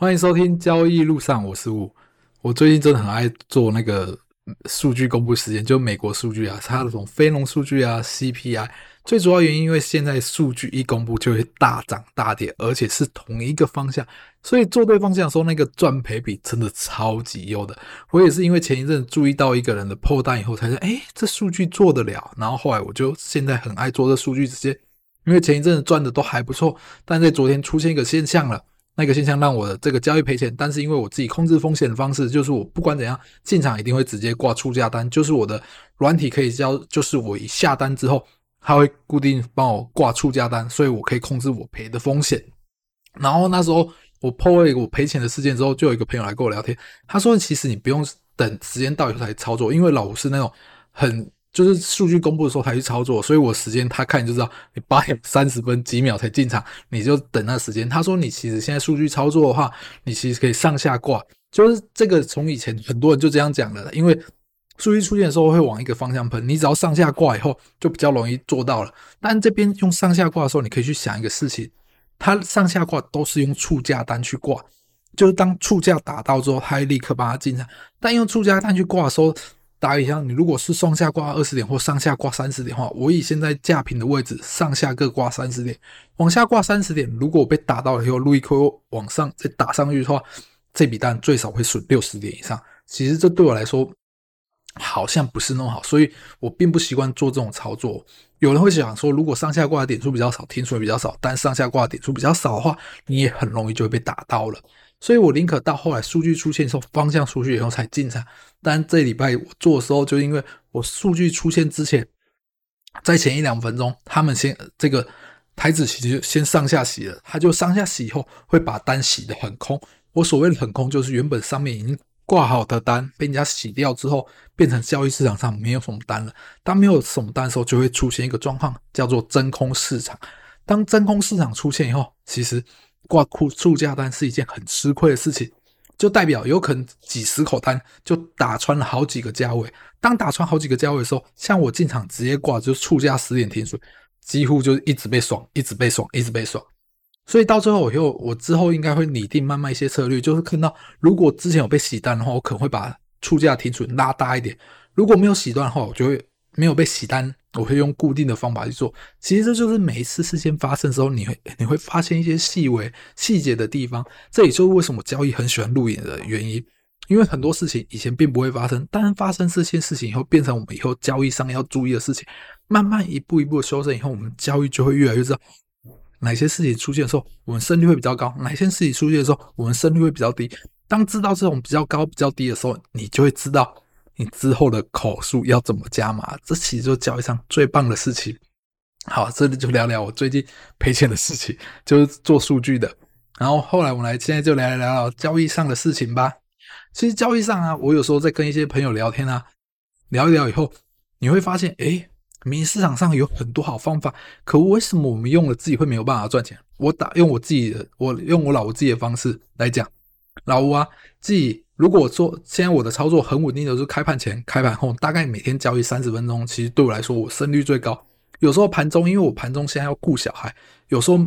欢迎收听交易路上，我是吴。我最近真的很爱做那个数据公布时间，就美国数据啊，它那种非农数据啊，CPI。最主要原因，因为现在数据一公布就会大涨大跌，而且是同一个方向，所以做对方向的时候，那个赚赔比真的超级优的。我也是因为前一阵注意到一个人的破单以后，才说，哎，这数据做得了。然后后来我就现在很爱做这数据直接，因为前一阵子赚的都还不错，但在昨天出现一个现象了。那个现象让我的这个交易赔钱，但是因为我自己控制风险的方式，就是我不管怎样进场一定会直接挂出价单，就是我的软体可以交，就是我一下单之后，它会固定帮我挂出价单，所以我可以控制我赔的风险。然后那时候我 po 了一个我赔钱的事件之后，就有一个朋友来跟我聊天，他说其实你不用等时间到以后才操作，因为老吴是那种很。就是数据公布的时候才去操作，所以我时间他看就知道，你八点三十分几秒才进场，你就等那时间。他说你其实现在数据操作的话，你其实可以上下挂，就是这个从以前很多人就这样讲的，因为数据出现的时候会往一个方向喷，你只要上下挂以后就比较容易做到了。但这边用上下挂的时候，你可以去想一个事情，它上下挂都是用触价单去挂，就是当触价打到之后，它会立刻帮它进场，但用触价单去挂的时候。打一下，你如果是上下挂二十点或上下挂三十点的话，我以现在价平的位置，上下各挂三十点，往下挂三十点。如果我被打到了以后，路易扣往上再打上去的话，这笔单最少会损六十点以上。其实这对我来说好像不是那么好，所以我并不习惯做这种操作。有人会想说，如果上下挂的点数比较少，停损比较少，但上下挂的点数比较少的话，你也很容易就会被打到了。所以我宁可到后来数据出现的时候，方向出去以后才进场。但这礼拜我做的时候，就因为我数据出现之前，在前一两分钟，他们先这个台指期就先上下洗了，他就上下洗以后会把单洗得很空。我所谓的很空，就是原本上面已经挂好的单被人家洗掉之后，变成交易市场上没有什么单了。当没有什么单的时候，就会出现一个状况，叫做真空市场。当真空市场出现以后，其实。挂库出价单是一件很吃亏的事情，就代表有可能几十口单就打穿了好几个价位。当打穿好几个价位的时候，像我进场直接挂就出价十点停损，几乎就一直被爽，一直被爽，一直被爽。所以到最后我又我之后应该会拟定慢慢一些策略，就是看到如果之前有被洗单的话，我可能会把出价停损拉大一点；如果没有洗单的话，我就会没有被洗单。我会用固定的方法去做，其实这就是每一次事件发生的时候，你会你会发现一些细微细节的地方。这也就是为什么交易很喜欢录影的原因，因为很多事情以前并不会发生，但发生这些事情以后，变成我们以后交易上要注意的事情。慢慢一步一步的修正以后，我们交易就会越来越知道哪些事情出现的时候，我们胜率会比较高；哪些事情出现的时候，我们胜率会比较低。当知道这种比较高、比较低的时候，你就会知道。你之后的口数要怎么加码？这其实就交易上最棒的事情。好，这里就聊聊我最近赔钱的事情，就是做数据的。然后后来我们来现在就来聊聊交易上的事情吧。其实交易上啊，我有时候在跟一些朋友聊天啊，聊一聊以后，你会发现，诶，明明市场上有很多好方法，可为什么我们用了自己会没有办法赚钱？我打用我自己的，我用我老吴自己的方式来讲，老吴啊，自己。如果说现在我的操作很稳定的，就是开盘前、开盘后，大概每天交易三十分钟，其实对我来说，我胜率最高。有时候盘中，因为我盘中现在要顾小孩，有时候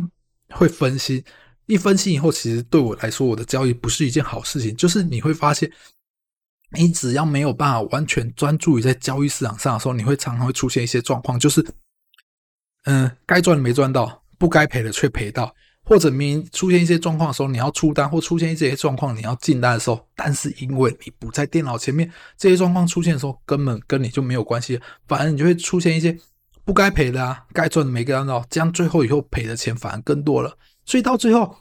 会分析，一分析以后，其实对我来说，我的交易不是一件好事情。就是你会发现，你只要没有办法完全专注于在交易市场上的时候，你会常常会出现一些状况，就是，嗯，该赚没赚到，不该赔的却赔到。或者明明出现一些状况的时候，你要出单；或出现一些状况，你要进单的时候，但是因为你不在电脑前面，这些状况出现的时候，根本跟你就没有关系，反而你就会出现一些不该赔的啊，该赚的没赚到，这样最后以后赔的钱反而更多了。所以到最后，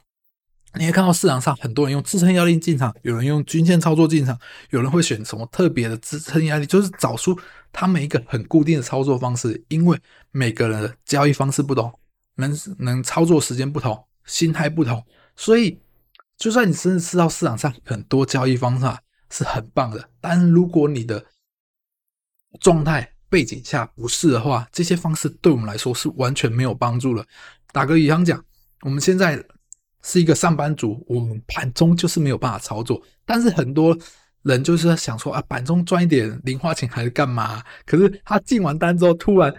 你会看到市场上很多人用支撑压力进场，有人用均线操作进场，有人会选什么特别的支撑压力，就是找出他们一个很固定的操作方式，因为每个人的交易方式不同，能能操作时间不同。心态不同，所以就算你真的知道市场上很多交易方法是很棒的，但如果你的状态背景下不是的话，这些方式对我们来说是完全没有帮助的。打个比方讲，我们现在是一个上班族，我们盘中就是没有办法操作，但是很多人就是想说啊，盘中赚一点零花钱还是干嘛？可是他进完单之后，突然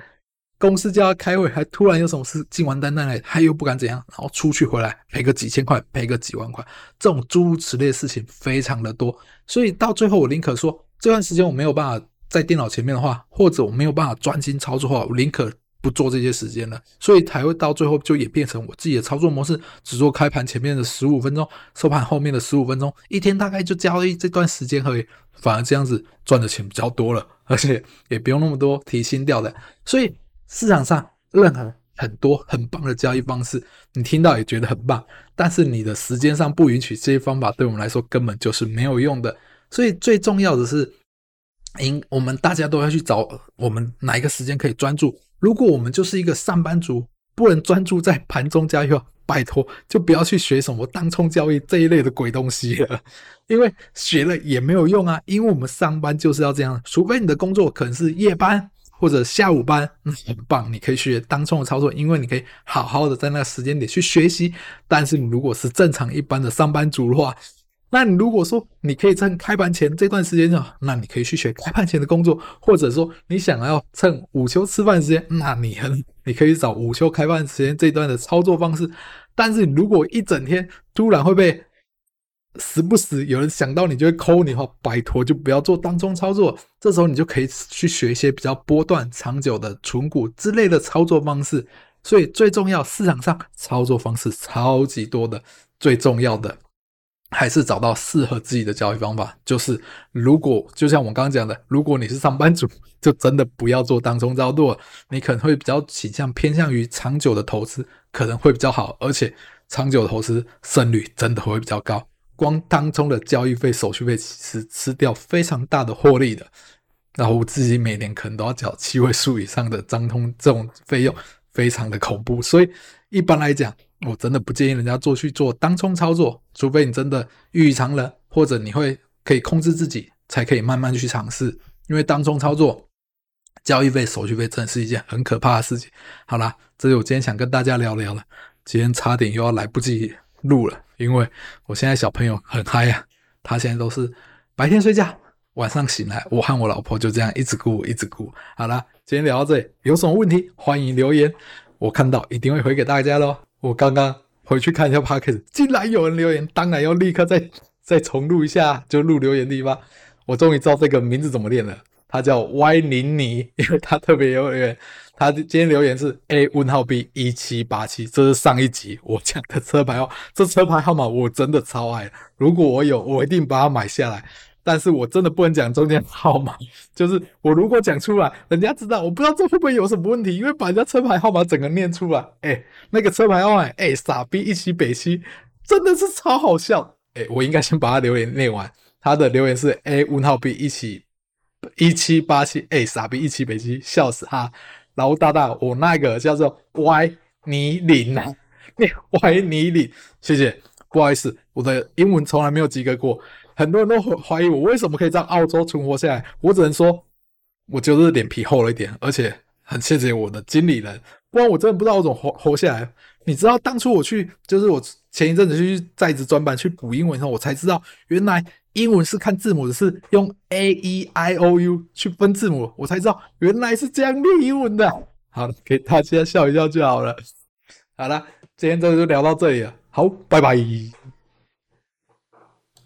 公司叫他开会，还突然有什么事进完单单来，他又不敢怎样，然后出去回来赔个几千块，赔个几万块，这种诸如此类的事情非常的多。所以到最后，我宁可说这段时间我没有办法在电脑前面的话，或者我没有办法专心操作的话，我宁可不做这些时间了。所以才会到最后就演变成我自己的操作模式，只做开盘前面的十五分钟，收盘后面的十五分钟，一天大概就交易这段时间而已。反而这样子赚的钱比较多了，而且也不用那么多提心吊胆。所以。市场上任何很多很棒的交易方式，你听到也觉得很棒，但是你的时间上不允许，这些方法对我们来说根本就是没有用的。所以最重要的是，应我们大家都要去找我们哪一个时间可以专注。如果我们就是一个上班族，不能专注在盘中交易，拜托就不要去学什么当冲交易这一类的鬼东西了，因为学了也没有用啊。因为我们上班就是要这样，除非你的工作可能是夜班。或者下午班，嗯，很棒，你可以学当冲的操作，因为你可以好好的在那个时间点去学习。但是你如果是正常一般的上班族的话，那你如果说你可以趁开盘前这段时间啊，那你可以去学开盘前的工作，或者说你想要趁午休吃饭时间，那你很你可以找午休开饭时间这段的操作方式。但是你如果一整天突然会被时不时有人想到你就会抠你的话，拜托就不要做当冲操作。这时候你就可以去学一些比较波段、长久的存股之类的操作方式。所以最重要，市场上操作方式超级多的，最重要的还是找到适合自己的交易方法。就是如果就像我刚刚讲的，如果你是上班族，就真的不要做当冲操作，你可能会比较倾向偏向于长久的投资，可能会比较好，而且长久投资胜率真的会比较高。光当冲的交易费、手续费，其实吃掉非常大的获利的。然后我自己每年可能都要缴七位数以上的张通这种费用，非常的恐怖。所以一般来讲，我真的不建议人家做去做当冲操作，除非你真的异于常人，或者你会可以控制自己，才可以慢慢去尝试。因为当冲操作交易费、手续费真的是一件很可怕的事情。好啦，这是我今天想跟大家聊聊了。今天差点又要来不及录了。因为我现在小朋友很嗨呀，他现在都是白天睡觉，晚上醒来，我和我老婆就这样一直哭，一直哭。好啦，今天聊到这里，有什么问题欢迎留言，我看到一定会回给大家喽。我刚刚回去看一下 Podcast，竟然有人留言，当然要立刻再再重录一下，就录留言的地方。我终于知道这个名字怎么念了，他叫歪宁尼，因为他特别有缘。他今天留言是 A 问号 B 一七八七，这是上一集我讲的车牌号，这车牌号码我真的超爱，如果我有，我一定把它买下来。但是我真的不能讲中间号码，就是我如果讲出来，人家知道，我不知道这会不会有什么问题，因为把人家车牌号码整个念出来，哎，那个车牌号码，哎，傻逼一起北七，真的是超好笑。哎，我应该先把他留言念完，他的留言是 A 问号 B 一七一七八七，哎，傻逼一七北七，笑死哈。然后大大，我那个叫做歪尼林啊，歪尼林，谢谢，不好意思，我的英文从来没有及格过，很多人都怀疑我为什么可以在澳洲存活下来，我只能说，我就是脸皮厚了一点，而且很谢谢我的经理人，不然我真的不知道我怎么活活下来。你知道当初我去，就是我前一阵子去在职专班去补英文的时候，我才知道原来。英文是看字母的，是用 A E I O U 去分字母，我才知道原来是这样练英文的。好，给大家笑一笑就好了。好了，今天这就聊到这里了。好，拜拜。